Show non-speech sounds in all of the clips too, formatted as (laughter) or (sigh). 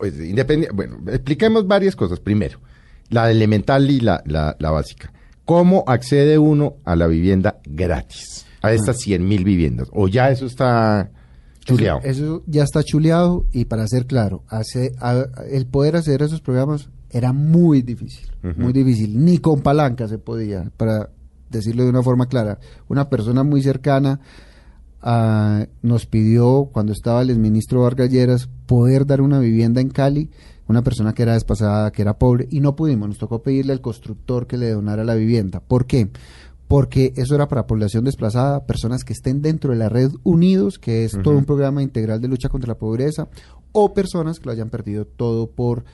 pues, independiente, bueno, expliquemos varias cosas. Primero, la elemental y la, la, la básica. ¿Cómo accede uno a la vivienda gratis? A estas 100 mil viviendas. ¿O ya eso está chuleado? Eso, eso ya está chuleado y para ser claro, hace, a- el poder hacer esos programas era muy difícil, muy difícil. Ni con palanca se podía, para decirlo de una forma clara. Una persona muy cercana nos pidió, cuando estaba el exministro Vargas Lleras, poder dar una vivienda en Cali, una persona que era despasada, que era pobre, y no pudimos, nos tocó pedirle al constructor que le donara la vivienda. ¿Por qué? Porque eso era para población desplazada, personas que estén dentro de la red Unidos, que es todo un programa integral de lucha contra la pobreza, o personas que lo hayan perdido todo por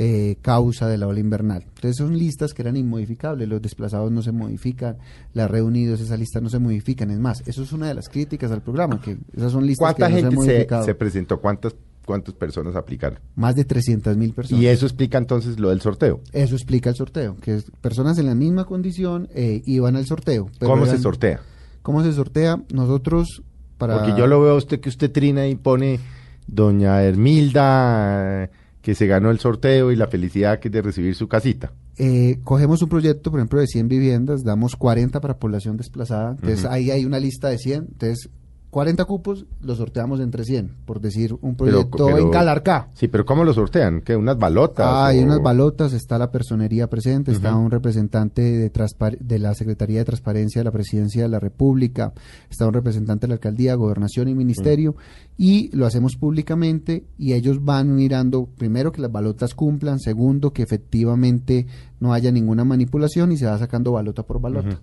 eh, causa de la ola invernal. Entonces son listas que eran inmodificables, los desplazados no se modifican, la red Unidos, esas listas no se modifican. Es más, eso es una de las críticas al programa, que esas son listas que ¿Cuánta no se han gente se, modificado. se presentó? ¿Cuántas, ¿Cuántas personas aplicaron? Más de 300 mil personas. Y eso explica entonces lo del sorteo. Eso explica el sorteo, que es- personas en la misma condición eh, iban al sorteo. pero ¿Cómo se sortea? ¿Cómo se sortea? Nosotros, para... Porque yo lo veo a usted que usted trina y pone doña Hermilda eh, que se ganó el sorteo y la felicidad que es de recibir su casita. eh, cogemos un proyecto, por ejemplo, de 100 viviendas, damos 40 para población desplazada, entonces ahí hay una lista de 100, entonces 40 cupos los sorteamos entre 100, por decir un proyecto pero- en Calarcá. Sí, pero ¿cómo lo sortean? ¿Qué? ¿Unas balotas? Ah, hay o- unas balotas, está la personería presente, está un representante de, de la Secretaría de Transparencia de la Presidencia de la República, está un representante de la Alcaldía, Gobernación y Ministerio, y lo hacemos públicamente y ellos van mirando, primero, que las balotas cumplan, segundo, que efectivamente no haya ninguna manipulación y se va sacando balota por balota.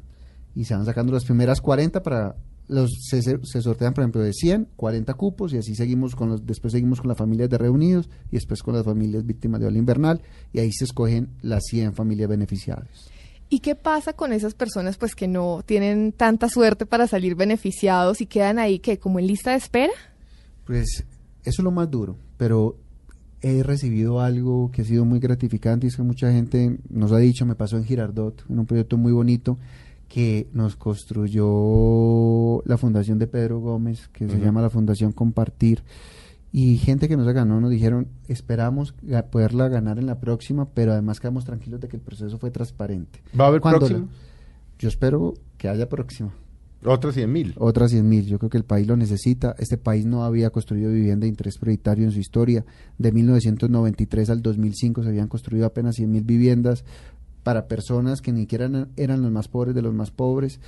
Y se van sacando las primeras 40 para... Los, se, sortean, por ejemplo, de 100, 40 cupos y así seguimos con los, después seguimos con las familias de reunidos y después con las familias víctimas de ola invernal y ahí se escogen las 100 familias beneficiadas. ¿Y qué pasa con esas personas pues que no tienen tanta suerte para salir beneficiados y quedan ahí que como en lista de espera? Pues eso es lo más duro, pero he recibido algo que ha sido muy gratificante y es que mucha gente nos ha dicho, me pasó en Girardot, en un proyecto muy bonito que nos construyó la fundación de Pedro Gómez, que se llama la Fundación Compartir, y gente que nos ganó nos dijeron, esperamos poderla ganar en la próxima, pero además quedamos tranquilos de que el proceso fue transparente. ¿Va a haber la- Yo espero que haya próxima Otras 100 mil. otras 100 mil. Yo creo que el país lo necesita. Este país no había construido vivienda de interés prioritario en su historia. De 1993 al 2005 se habían construido apenas 100 mil viviendas para personas que ni siquiera eran, eran los más pobres de los más pobres.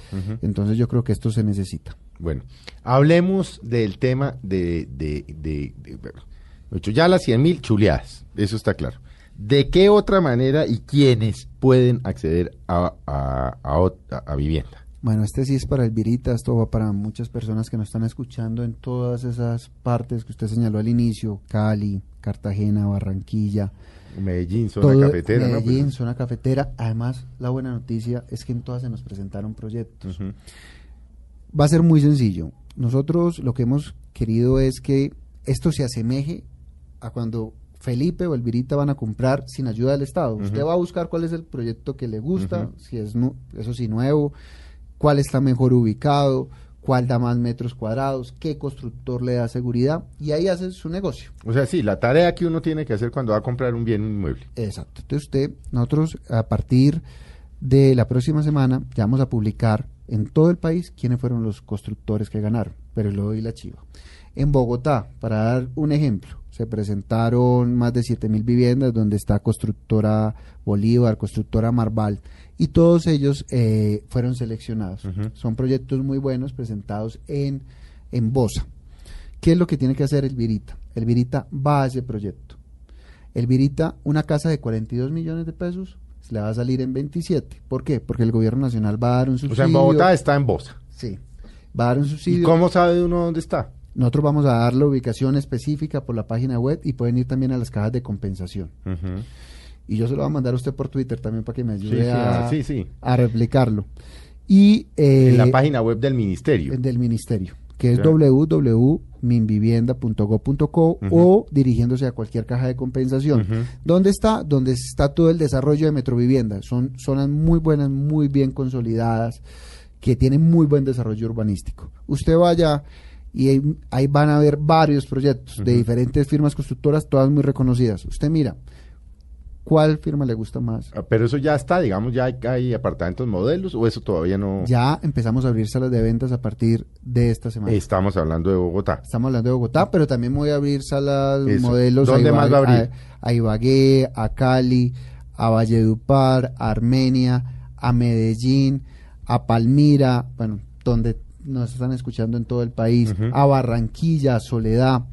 Entonces yo creo que esto se necesita. Bueno, hablemos del tema de... de, de- de- bueno, ya las 100 mil chuleadas, eso está claro. ¿De qué otra manera y quiénes pueden acceder a, a, a a- a vivienda? Bueno, este sí es para el Virita, esto va para muchas personas que nos están escuchando en todas esas partes que usted señaló al inicio, Cali, Cartagena, Barranquilla, Medellín, zona todo cafetera, ¿no? Medellín, Pues- zona cafetera. Además, la buena noticia es que en todas se nos presentaron proyectos. Va a ser muy sencillo. Nosotros lo que hemos querido es que esto se asemeje a cuando Felipe o Elvirita van a comprar sin ayuda del Estado. Usted va a buscar cuál es el proyecto que le gusta, si es eso sí nuevo, cuál está mejor ubicado, cuál da más metros cuadrados, qué constructor le da seguridad y ahí hace su negocio. O sea, sí, la tarea que uno tiene que hacer cuando va a comprar un bien inmueble. Exacto. Entonces usted, nosotros a partir de la próxima semana ya vamos a publicar en todo el país quiénes fueron los constructores que ganaron, pero le doy la chiva. En Bogotá, para dar un ejemplo, se presentaron más de 7.000 viviendas donde está constructora Bolívar, constructora Marval, y todos ellos eh, fueron seleccionados. Son proyectos muy buenos presentados en, en Bosa. ¿Qué es lo que tiene que hacer el Virita? El Virita va a ese proyecto. El Virita, una casa de 42 millones de pesos, se le va a salir en 27. ¿Por qué? Porque el gobierno nacional va a dar un O subsidio. sea, en Bogotá está en Bosa. Sí, va a dar un ¿Y subsidio. cómo sabe uno dónde está? Nosotros vamos a dar la ubicación específica por la página web y pueden ir también a las cajas de compensación. Y yo se lo voy a mandar a usted por Twitter también para que me ayude sí, a, ah, sí, sí. a replicarlo. Y eh, En la página web del ministerio. del ministerio, que es www.minvivienda.go.co o dirigiéndose a cualquier caja de compensación. ¿Dónde está? Donde está todo el desarrollo de Metrovivienda. Son zonas muy buenas, muy bien consolidadas, que tienen muy buen desarrollo urbanístico. Usted vaya y ahí, ahí van a haber varios proyectos de diferentes firmas constructoras, todas muy reconocidas. Usted mira, ¿cuál firma le gusta más? Ah, Pero eso ya está, digamos, ya hay, hay apartamentos modelos o eso todavía no. Ya empezamos a abrir salas de ventas a partir de esta semana. Estamos hablando de Bogotá. Estamos hablando de Bogotá, pero también voy a abrir salas, Eso. modelos ¿Dónde más va a abrir? A, a Ibagué, a Cali, a Valledupar, a Armenia, a Medellín, a Palmira, bueno, donde nos están escuchando en todo el país, a Barranquilla, Soledad.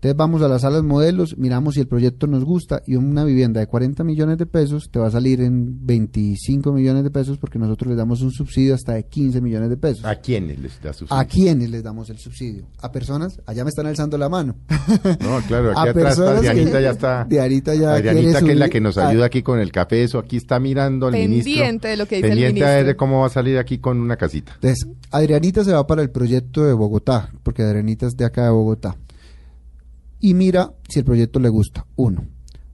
Entonces vamos a las salas modelos, miramos si el proyecto nos gusta y una vivienda de 40 millones de pesos te va a salir en 25 millones de pesos porque nosotros les damos un subsidio hasta de 15 millones de pesos. ¿A quiénes les da subsidio? ¿A quiénes les damos el subsidio? A personas, allá me están alzando la mano. (laughs) No, claro, (laughs) A aquí atrás está personas que- Dianita ya está. Dianita ya que es la que nos ayuda aquí con el café, eso aquí está mirando al ministro. Pendiente de lo que dice el Pendiente a ver ministro. cómo va a salir aquí con una casita. Entonces, Adrianita se va para el proyecto de Bogotá, porque Adrianita es de acá de Bogotá. Y mira si el proyecto le gusta. Uno.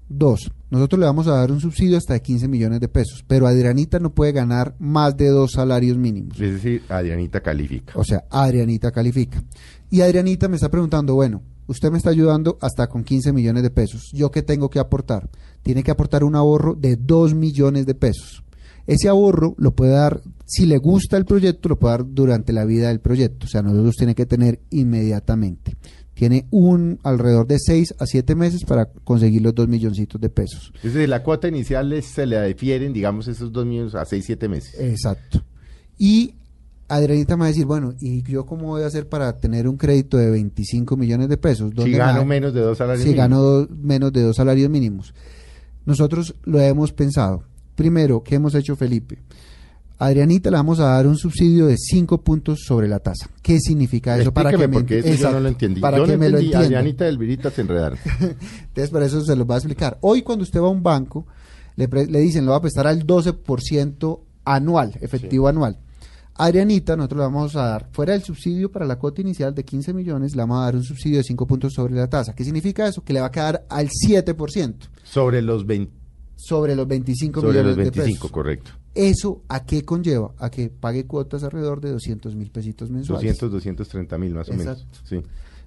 Dos. Nosotros le vamos a dar un subsidio hasta de 15 millones de pesos, pero Adrianita no puede ganar más de dos salarios mínimos. Es decir, Adrianita califica. O sea, Adrianita califica. Y Adrianita me está preguntando, bueno, usted me está ayudando hasta con 15 millones de pesos. ¿Yo qué tengo que aportar? Tiene que aportar un ahorro de 2 millones de pesos. Ese ahorro lo puede dar, si le gusta el proyecto, lo puede dar durante la vida del proyecto. O sea, nosotros tiene que tener inmediatamente. Tiene un alrededor de 6 a 7 meses para conseguir los 2 milloncitos de pesos. Es decir, la cuota inicial se le difieren, digamos, esos dos millones a seis, siete meses. Exacto. Y Adrianita me va a decir, bueno, ¿y yo cómo voy a hacer para tener un crédito de 25 millones de pesos? si ¿Dónde gano me- menos de dos salarios si mínimos. gano do- menos de dos salarios mínimos. Nosotros lo hemos pensado. Primero, ¿qué hemos hecho, Felipe? Adrianita le vamos a dar un subsidio de 5 puntos sobre la tasa. ¿Qué significa eso? Para que Explíqueme, me porque eso yo no Exacto, lo entendí. Para yo que no me lo entienda. Adrianita del Virita se enredaron. (laughs) Entonces, por eso se los voy a explicar. Hoy, cuando usted va a un banco, le, pre- le dicen, lo va a prestar al 12% anual, efectivo anual. Adrianita, nosotros le vamos a dar, fuera del subsidio para la cuota inicial de 15 millones, le vamos a dar un subsidio de 5 puntos sobre la tasa. ¿Qué significa eso? Que le va a quedar al 7% Sobre los 20, sobre los 25 sobre los millones de 25, pesos. correcto. ¿Eso a qué conlleva? A que pague cuotas alrededor de 200 mil pesitos mensuales. 200, 230 mil más o menos. Exacto. Sí.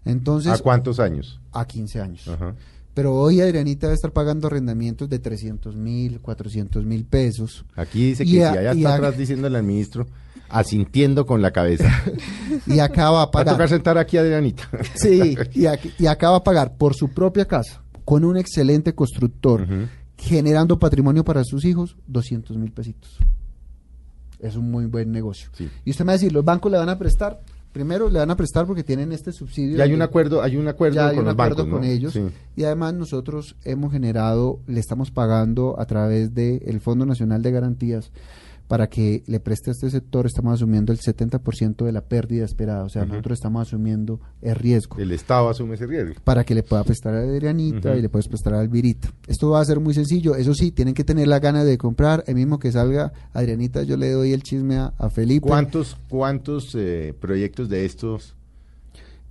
Entonces, ¿A cuántos años? a 15 años. Ajá. Pero hoy Adrianita debe estar pagando arrendamientos de 300 mil, 400 mil pesos. Aquí dice que Y si a- allá está a- atrás diciéndole al ministro, asintiendo con la cabeza. (laughs) Y acá va a Va a tocar pagar. sentar aquí a Adrianita. Sí, y, aquí- y acá va a pagar por su propia casa, con un excelente constructor, Ujú. Generando patrimonio para sus hijos, 200 mil pesitos. Es un muy buen negocio. Sí. Y usted me va a decir, ¿los bancos le van a prestar? Primero le van a prestar porque tienen este subsidio. Y hay de- un acuerdo, hay un acuerdo ya hay con un los acuerdo bancos, con ¿no? ellos Sí. y además nosotros hemos generado, le estamos pagando a través del Fondo Nacional de Garantías para que le preste a este sector, estamos asumiendo el 70% de la pérdida esperada, o sea, nosotros estamos asumiendo el riesgo El Estado asume ese riesgo. para que le pueda prestar a Adrianita y le puedes prestar a Alvirita. Esto va a ser muy sencillo, eso sí, tienen que tener la gana de comprar, el mismo que salga Adrianita, yo le doy el chisme a, a Felipe. ¿Cuántos, cuántos eh, proyectos de estos,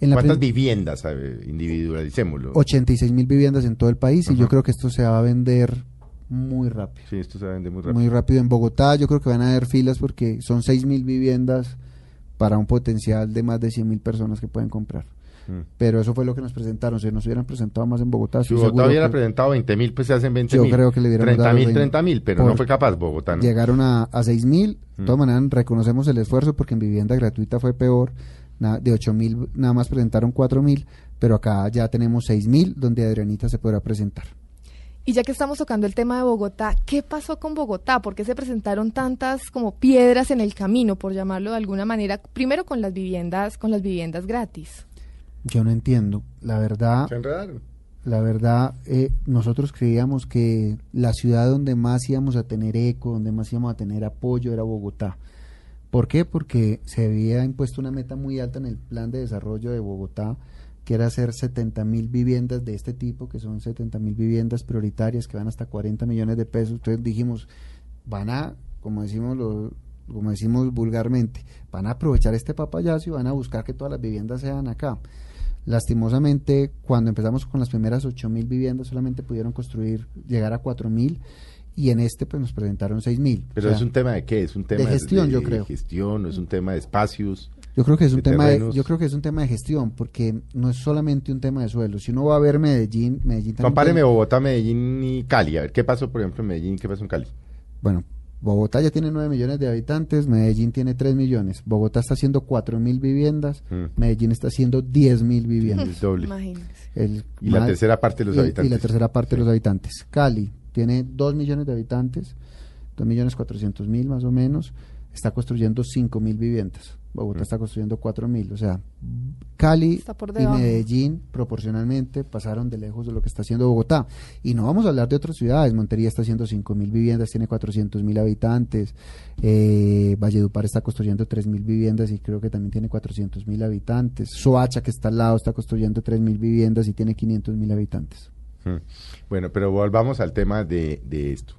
En la cuántas viviendas, individualicémoslo? 86 mil viviendas en todo el país y yo creo que esto se va a vender muy rápido. Sí, esto se vende muy rápido. muy rápido en Bogotá. Yo creo que van a haber filas porque son 6 mil viviendas para un potencial de más de 100 mil personas que pueden comprar. Mm. Pero eso fue lo que nos presentaron. Si nos hubieran presentado más en Bogotá, Si Bogotá hubiera que presentado 20 mil, pues se hacen 20 Yo mil. creo que le hubiéramos 30 dado mil, 20. 30 mil, pero no fue capaz Bogotá, ¿no? llegaron a, a 6 mil. De Mm. todas maneras, reconocemos el esfuerzo porque en vivienda gratuita fue peor. Na- de 8 mil nada más presentaron 4 mil, pero acá ya tenemos 6 mil donde Adrianita se podrá presentar. Y ya que estamos tocando el tema de Bogotá, ¿qué pasó con Bogotá? ¿Por qué se presentaron tantas como piedras en el camino, por llamarlo de alguna manera? Primero con las viviendas, con las viviendas gratis. Yo no entiendo. La verdad, Se enredaron. La verdad, eh, nosotros creíamos que la ciudad donde más íbamos a tener eco, donde más íbamos a tener apoyo era Bogotá. ¿Por qué? Porque se había impuesto una meta muy alta en el plan de desarrollo de Bogotá, que era hacer 70 mil viviendas de este tipo, que son 70 mil viviendas prioritarias que van hasta 40 millones de pesos. Entonces dijimos, van a, como decimos lo- como decimos vulgarmente, van a aprovechar este papayazo y van a buscar que todas las viviendas sean acá. Lastimosamente, cuando empezamos con las primeras 8 mil viviendas, solamente pudieron construir, llegar a 4 mil, y en este pues nos presentaron 6 mil. Pero es un tema de qué? Es un tema gestión, yo creo. gestión, es un tema de espacios. Yo creo que es un tema de, yo creo que es un tema de gestión, porque no es solamente un tema de suelo. Si uno va a ver Medellín, Medellín también Compáreme tiene- Bogotá, Medellín y Cali. A ver, ¿qué pasó, por ejemplo, en Medellín y qué pasó en Cali? Bueno, Bogotá ya tiene 9 millones de habitantes, Medellín tiene 3 millones. Bogotá está haciendo 4 mil viviendas, Mm. Medellín está haciendo 10 mil viviendas. El doble. Imagínense. El Y la tercera parte de los y habitantes. Y la tercera parte de los habitantes. Cali tiene 2 millones de habitantes, 2 millones 400 mil más o menos, está construyendo 5 mil viviendas. Bogotá Mm. está construyendo 4 mil. O sea, Cali y. Medellín proporcionalmente pasaron de lejos de lo que está haciendo Bogotá. Y no vamos a hablar de otras ciudades. Montería está haciendo 5 mil viviendas, tiene 400 mil habitantes. Eh, Valledupar está construyendo 3 mil viviendas y creo que también tiene 400 mil habitantes. Soacha, que está al lado, está construyendo 3 mil viviendas y tiene 500 mil habitantes. Mm. Bueno, pero volvamos al tema de, de esto.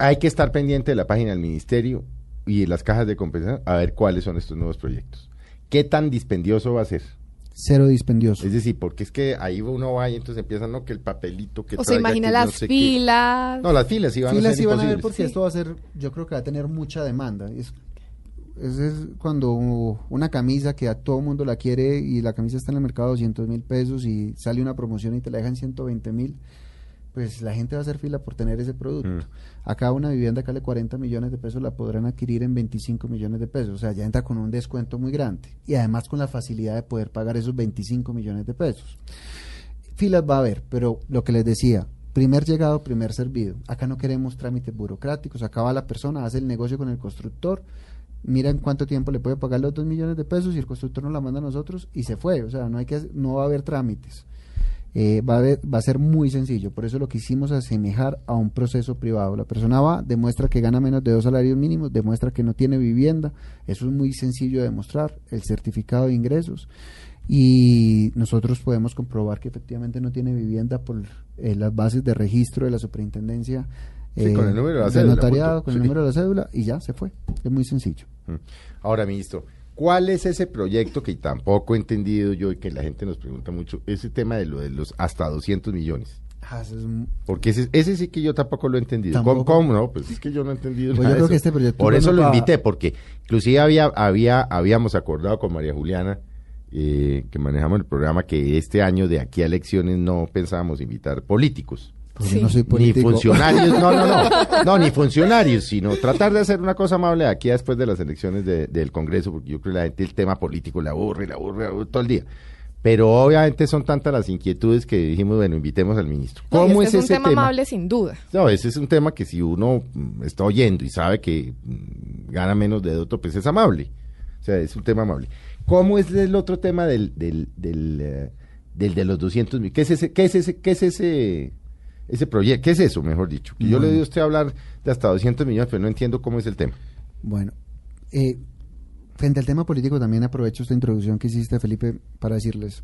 Hay que estar pendiente de la página del ministerio y de las cajas de compensación a ver cuáles son estos nuevos proyectos. ¿Qué tan dispendioso va a ser? Cero dispendioso. Es decir, porque es que ahí uno va y entonces empiezan, no, que el papelito, que O se traiga, imagina que las no sé qué. filas. No, las filas iban Filas a ser sí van a imposibles. porque Sí. esto va a ser, yo creo que va a tener mucha demanda. Es, es, es cuando una camisa que a todo mundo la quiere y la camisa está en el mercado a 200 mil pesos y sale una promoción y te la dejan 120 mil, pues la gente va a hacer fila por tener ese producto. Mm. Acá una vivienda que vale 40 millones de pesos la podrán adquirir en 25 millones de pesos. O sea, ya entra con un descuento muy grande y además con la facilidad de poder pagar esos 25 millones de pesos. Filas va a haber, pero lo que les decía, primer llegado, primer servido. Acá no queremos trámites burocráticos, acá va la persona, hace el negocio con el constructor, mira en cuánto tiempo le puede pagar los 2 millones de pesos y el constructor nos la manda a nosotros y se fue. O sea, no, hay que, no va a haber trámites. Eh, va, a haber- va a ser muy sencillo, por eso lo quisimos asemejar a un proceso privado. La persona va, demuestra que gana menos de dos salarios mínimos, demuestra que no tiene vivienda, eso es muy sencillo de demostrar, el certificado de ingresos. Y nosotros podemos comprobar que efectivamente no tiene vivienda por eh, las bases de registro de la superintendencia Sí, eh, con el número de la cédula, notariado, con el número de la cédula y ya se fue, es muy sencillo. Ahora, ministro, ¿cuál es ese proyecto que tampoco he entendido yo y que la gente nos pregunta mucho? Ese tema de lo de los hasta 200 millones. Ah, eso es un- Porque ese, ese sí que yo tampoco lo he entendido. Tampoco. ¿Cómo, cómo? No, pues es que yo no he entendido Pues nada yo de creo eso. que este proyecto Por es eso lo invité, porque inclusive había, había, habíamos acordado con María Juliana, eh, que manejamos el programa, que este año de aquí a elecciones no pensábamos invitar políticos. Porque Sí. no soy Ni político. funcionarios, no, no, no, (laughs) no, ni funcionarios, sino tratar de hacer una cosa amable aquí a después de las elecciones de- del Congreso, porque yo creo que la gente el tema político la aburre, la aburre, la aburre todo el día. Pero obviamente son tantas las inquietudes que dijimos, bueno, invitemos al ministro. No, ¿Cómo este es, es un ese tema, tema? amable sin duda. No, ese es un tema que si uno está oyendo y sabe que mm, gana menos de otro, pues es amable. O sea, es un tema amable. ¿Cómo es el otro tema del, del, del, eh, del de los 200 mil? ¿Qué es ese, qué es ese, qué es ese, ese proyecto? ¿Qué es eso, mejor dicho? Que yo le doy a usted hablar de hasta 200 millones, pero no entiendo cómo es el tema. Bueno, eh, frente al tema político también aprovecho esta introducción que hiciste, Felipe, para decirles,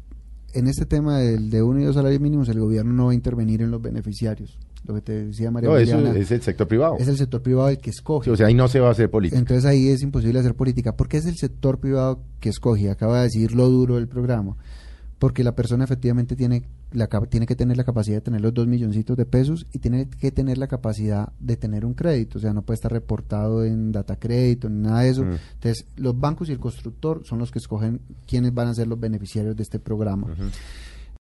en este tema del de uno y dos salarios mínimos, el gobierno no va a intervenir en los beneficiarios. Lo que te decía María No, eso es el sector privado. es el sector privado el que escoge. Sí, o sea, ahí no se va a hacer política. Entonces ahí es imposible hacer política. ¿Por qué es el sector privado que escoge? Acaba de decir lo duro del programa. Porque la persona efectivamente tiene, la, tiene que tener la capacidad de tener los dos milloncitos de pesos y tiene que tener la capacidad de tener un crédito. O sea, no puede estar reportado en data crédito ni nada de eso. Mm. Entonces, los bancos y el constructor son los que escogen quiénes van a ser los beneficiarios de este programa.